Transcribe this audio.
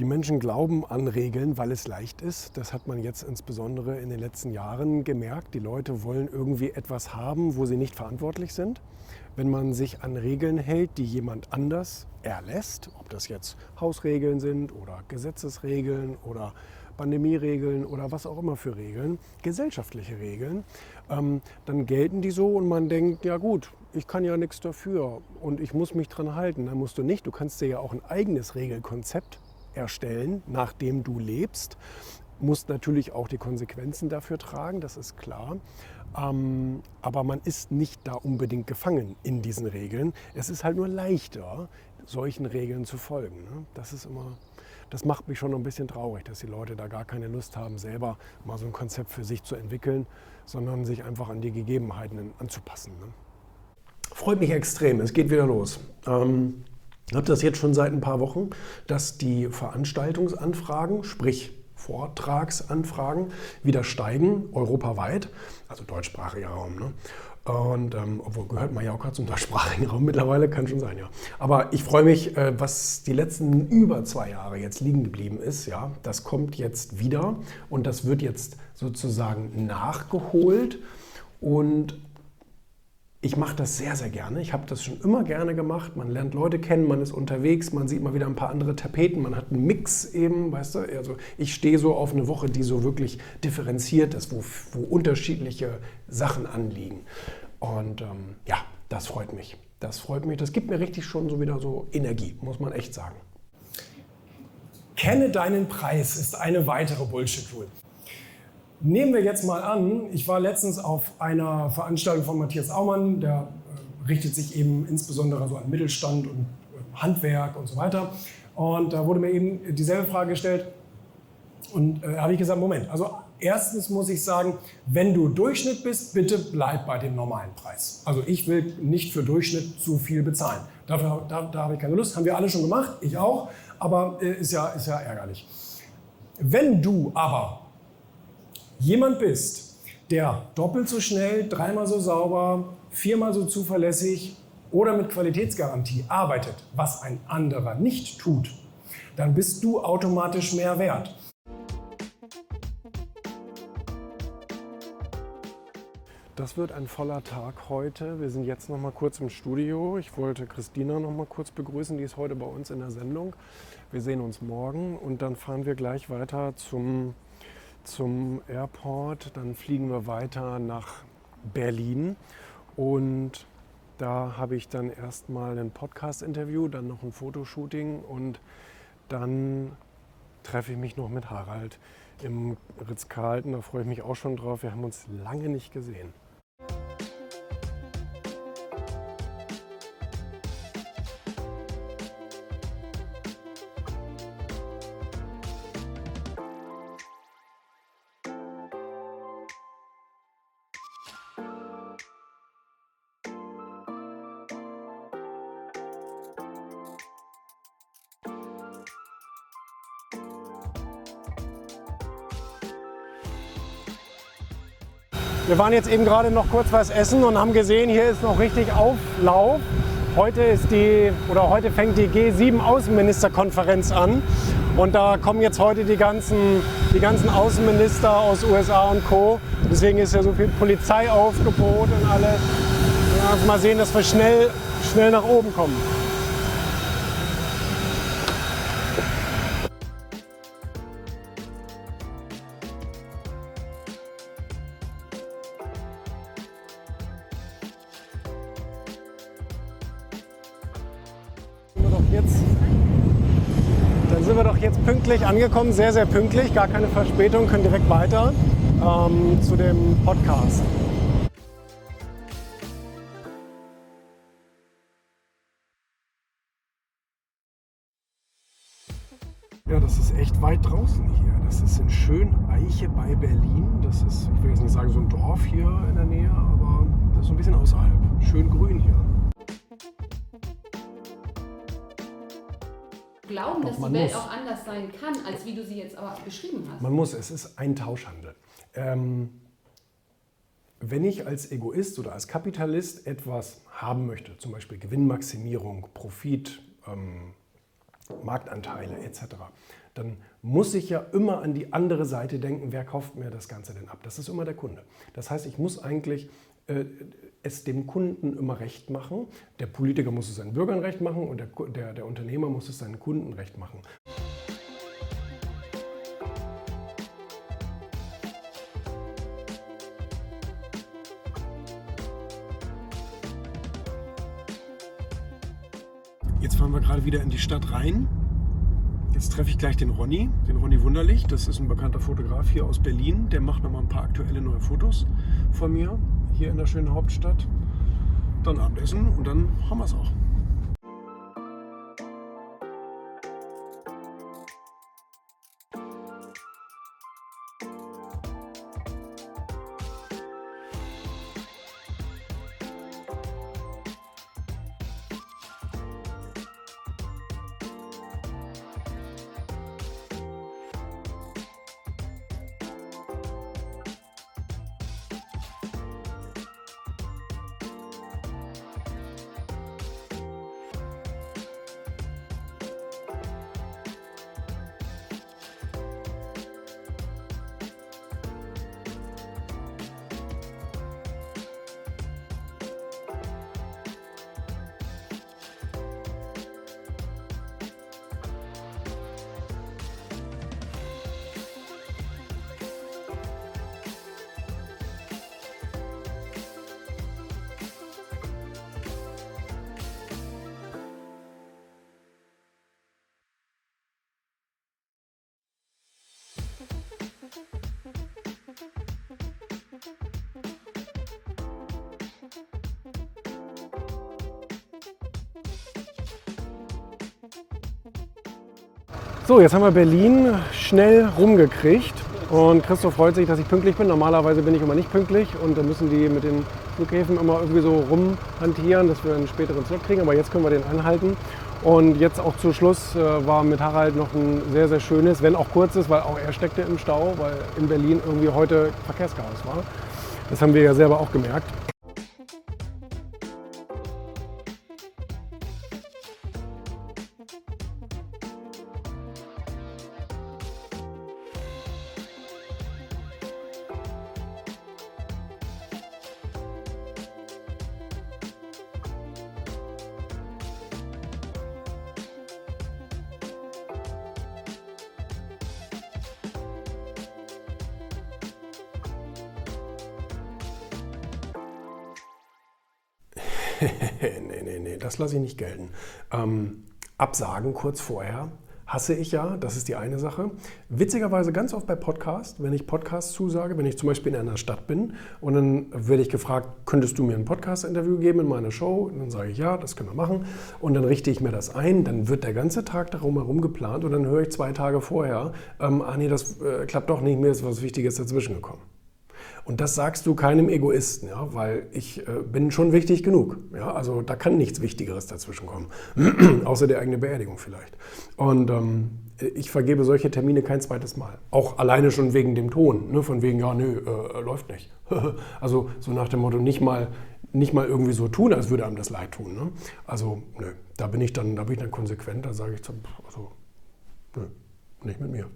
Die Menschen glauben an Regeln, weil es leicht ist. Das hat man jetzt insbesondere in den letzten Jahren gemerkt. Die Leute wollen irgendwie etwas haben, wo sie nicht verantwortlich sind. Wenn man sich an Regeln hält, die jemand anders erlässt, ob das jetzt Hausregeln sind oder Gesetzesregeln oder Pandemieregeln oder was auch immer für Regeln, gesellschaftliche Regeln, ähm, dann gelten die so und man denkt, ja gut, ich kann ja nichts dafür und ich muss mich dran halten. Dann musst du nicht, du kannst dir ja auch ein eigenes Regelkonzept erstellen, nach dem du lebst. Musst natürlich auch die Konsequenzen dafür tragen, das ist klar. Ähm, aber man ist nicht da unbedingt gefangen in diesen Regeln. Es ist halt nur leichter, solchen Regeln zu folgen. Ne? Das ist immer, das macht mich schon ein bisschen traurig, dass die Leute da gar keine Lust haben, selber mal so ein Konzept für sich zu entwickeln, sondern sich einfach an die Gegebenheiten anzupassen. Ne? Freut mich extrem, es geht wieder los. Ähm, ich habe das jetzt schon seit ein paar Wochen, dass die Veranstaltungsanfragen, sprich Vortragsanfragen, wieder steigen, europaweit, also deutschsprachiger Raum. Ne? Und ähm, obwohl gehört Mallorca zum deutschsprachigen Raum mittlerweile, kann schon sein, ja. Aber ich freue mich, äh, was die letzten über zwei Jahre jetzt liegen geblieben ist, ja, das kommt jetzt wieder und das wird jetzt sozusagen nachgeholt. Und ich mache das sehr, sehr gerne. Ich habe das schon immer gerne gemacht. Man lernt Leute kennen, man ist unterwegs, man sieht mal wieder ein paar andere Tapeten, man hat einen Mix eben, weißt du. Also ich stehe so auf eine Woche, die so wirklich differenziert ist, wo, wo unterschiedliche Sachen anliegen. Und ähm, ja, das freut mich. Das freut mich. Das gibt mir richtig schon so wieder so Energie, muss man echt sagen. Kenne deinen Preis ist eine weitere Bullshit-Rule. Nehmen wir jetzt mal an, ich war letztens auf einer Veranstaltung von Matthias Aumann, der äh, richtet sich eben insbesondere so an Mittelstand und äh, Handwerk und so weiter. Und da wurde mir eben dieselbe Frage gestellt. Und äh, habe ich gesagt, Moment, also erstens muss ich sagen, wenn du Durchschnitt bist, bitte bleib bei dem normalen Preis. Also ich will nicht für Durchschnitt zu viel bezahlen. Dafür, da, da habe ich keine Lust, haben wir alle schon gemacht, ich auch, aber äh, ist, ja, ist ja ärgerlich. Wenn du aber jemand bist, der doppelt so schnell, dreimal so sauber, viermal so zuverlässig oder mit Qualitätsgarantie arbeitet, was ein anderer nicht tut, dann bist du automatisch mehr wert. Das wird ein voller Tag heute. Wir sind jetzt noch mal kurz im Studio. Ich wollte Christina noch mal kurz begrüßen, die ist heute bei uns in der Sendung. Wir sehen uns morgen und dann fahren wir gleich weiter zum zum Airport, dann fliegen wir weiter nach Berlin und da habe ich dann erstmal ein Podcast-Interview, dann noch ein Fotoshooting und dann treffe ich mich noch mit Harald im Ritz-Carlton. Da freue ich mich auch schon drauf. Wir haben uns lange nicht gesehen. Wir waren jetzt eben gerade noch kurz was essen und haben gesehen, hier ist noch richtig Auflauf. Heute ist die oder heute fängt die G7 Außenministerkonferenz an und da kommen jetzt heute die ganzen, die ganzen Außenminister aus USA und Co. Deswegen ist ja so viel Polizeiaufgebot und alles. Ja, mal sehen, dass wir schnell, schnell nach oben kommen. Pünktlich angekommen, sehr, sehr pünktlich, gar keine Verspätung, können direkt weiter ähm, zu dem Podcast. Ja, das ist echt weit draußen hier. Das ist in Schöneiche bei Berlin. Das ist, ich will jetzt nicht sagen so ein Dorf hier in der Nähe, aber das ist so ein bisschen außerhalb. Schön grün glauben, Doch, dass die Welt muss. auch anders sein kann, als wie du sie jetzt aber beschrieben hast. Man muss, es ist ein Tauschhandel. Ähm, wenn ich als Egoist oder als Kapitalist etwas haben möchte, zum Beispiel Gewinnmaximierung, Profit, ähm, Marktanteile etc., dann muss ich ja immer an die andere Seite denken, wer kauft mir das Ganze denn ab? Das ist immer der Kunde. Das heißt, ich muss eigentlich es dem Kunden immer recht machen. Der Politiker muss es seinen Bürgern recht machen und der, der, der Unternehmer muss es seinen Kunden recht machen. Jetzt fahren wir gerade wieder in die Stadt rein. Jetzt treffe ich gleich den Ronny, den Ronny Wunderlich. Das ist ein bekannter Fotograf hier aus Berlin. Der macht nochmal ein paar aktuelle neue Fotos von mir hier in der schönen Hauptstadt. Dann Abendessen und dann haben wir es auch. So, jetzt haben wir Berlin schnell rumgekriegt und Christoph freut sich, dass ich pünktlich bin. Normalerweise bin ich immer nicht pünktlich und dann müssen die mit den Flughäfen immer irgendwie so rumhantieren, dass wir einen späteren Slot kriegen. Aber jetzt können wir den anhalten. Und jetzt auch zu Schluss äh, war mit Harald noch ein sehr, sehr schönes, wenn auch kurzes, weil auch er steckte im Stau, weil in Berlin irgendwie heute Verkehrschaos war. Das haben wir ja selber auch gemerkt. nee, nee, nee, das lasse ich nicht gelten. Ähm, Absagen kurz vorher hasse ich ja, das ist die eine Sache. Witzigerweise ganz oft bei Podcasts, wenn ich Podcasts zusage, wenn ich zum Beispiel in einer Stadt bin und dann werde ich gefragt, könntest du mir ein Podcast-Interview geben in meiner Show? Und dann sage ich, ja, das können wir machen. Und dann richte ich mir das ein, dann wird der ganze Tag darum herum geplant und dann höre ich zwei Tage vorher, ähm, ah nee, das äh, klappt doch nicht, mir ist was Wichtiges dazwischen gekommen. Und das sagst du keinem Egoisten, ja, weil ich äh, bin schon wichtig genug. Ja, also da kann nichts Wichtigeres dazwischen kommen, außer der eigene Beerdigung vielleicht. Und ähm, ich vergebe solche Termine kein zweites Mal. Auch alleine schon wegen dem Ton, ne, von wegen, ja, nö, äh, läuft nicht. also so nach dem Motto, nicht mal, nicht mal irgendwie so tun, als würde einem das leid tun. Ne? Also nö, da bin ich dann, da bin ich dann konsequent, da sage ich, also, nö, nicht mit mir.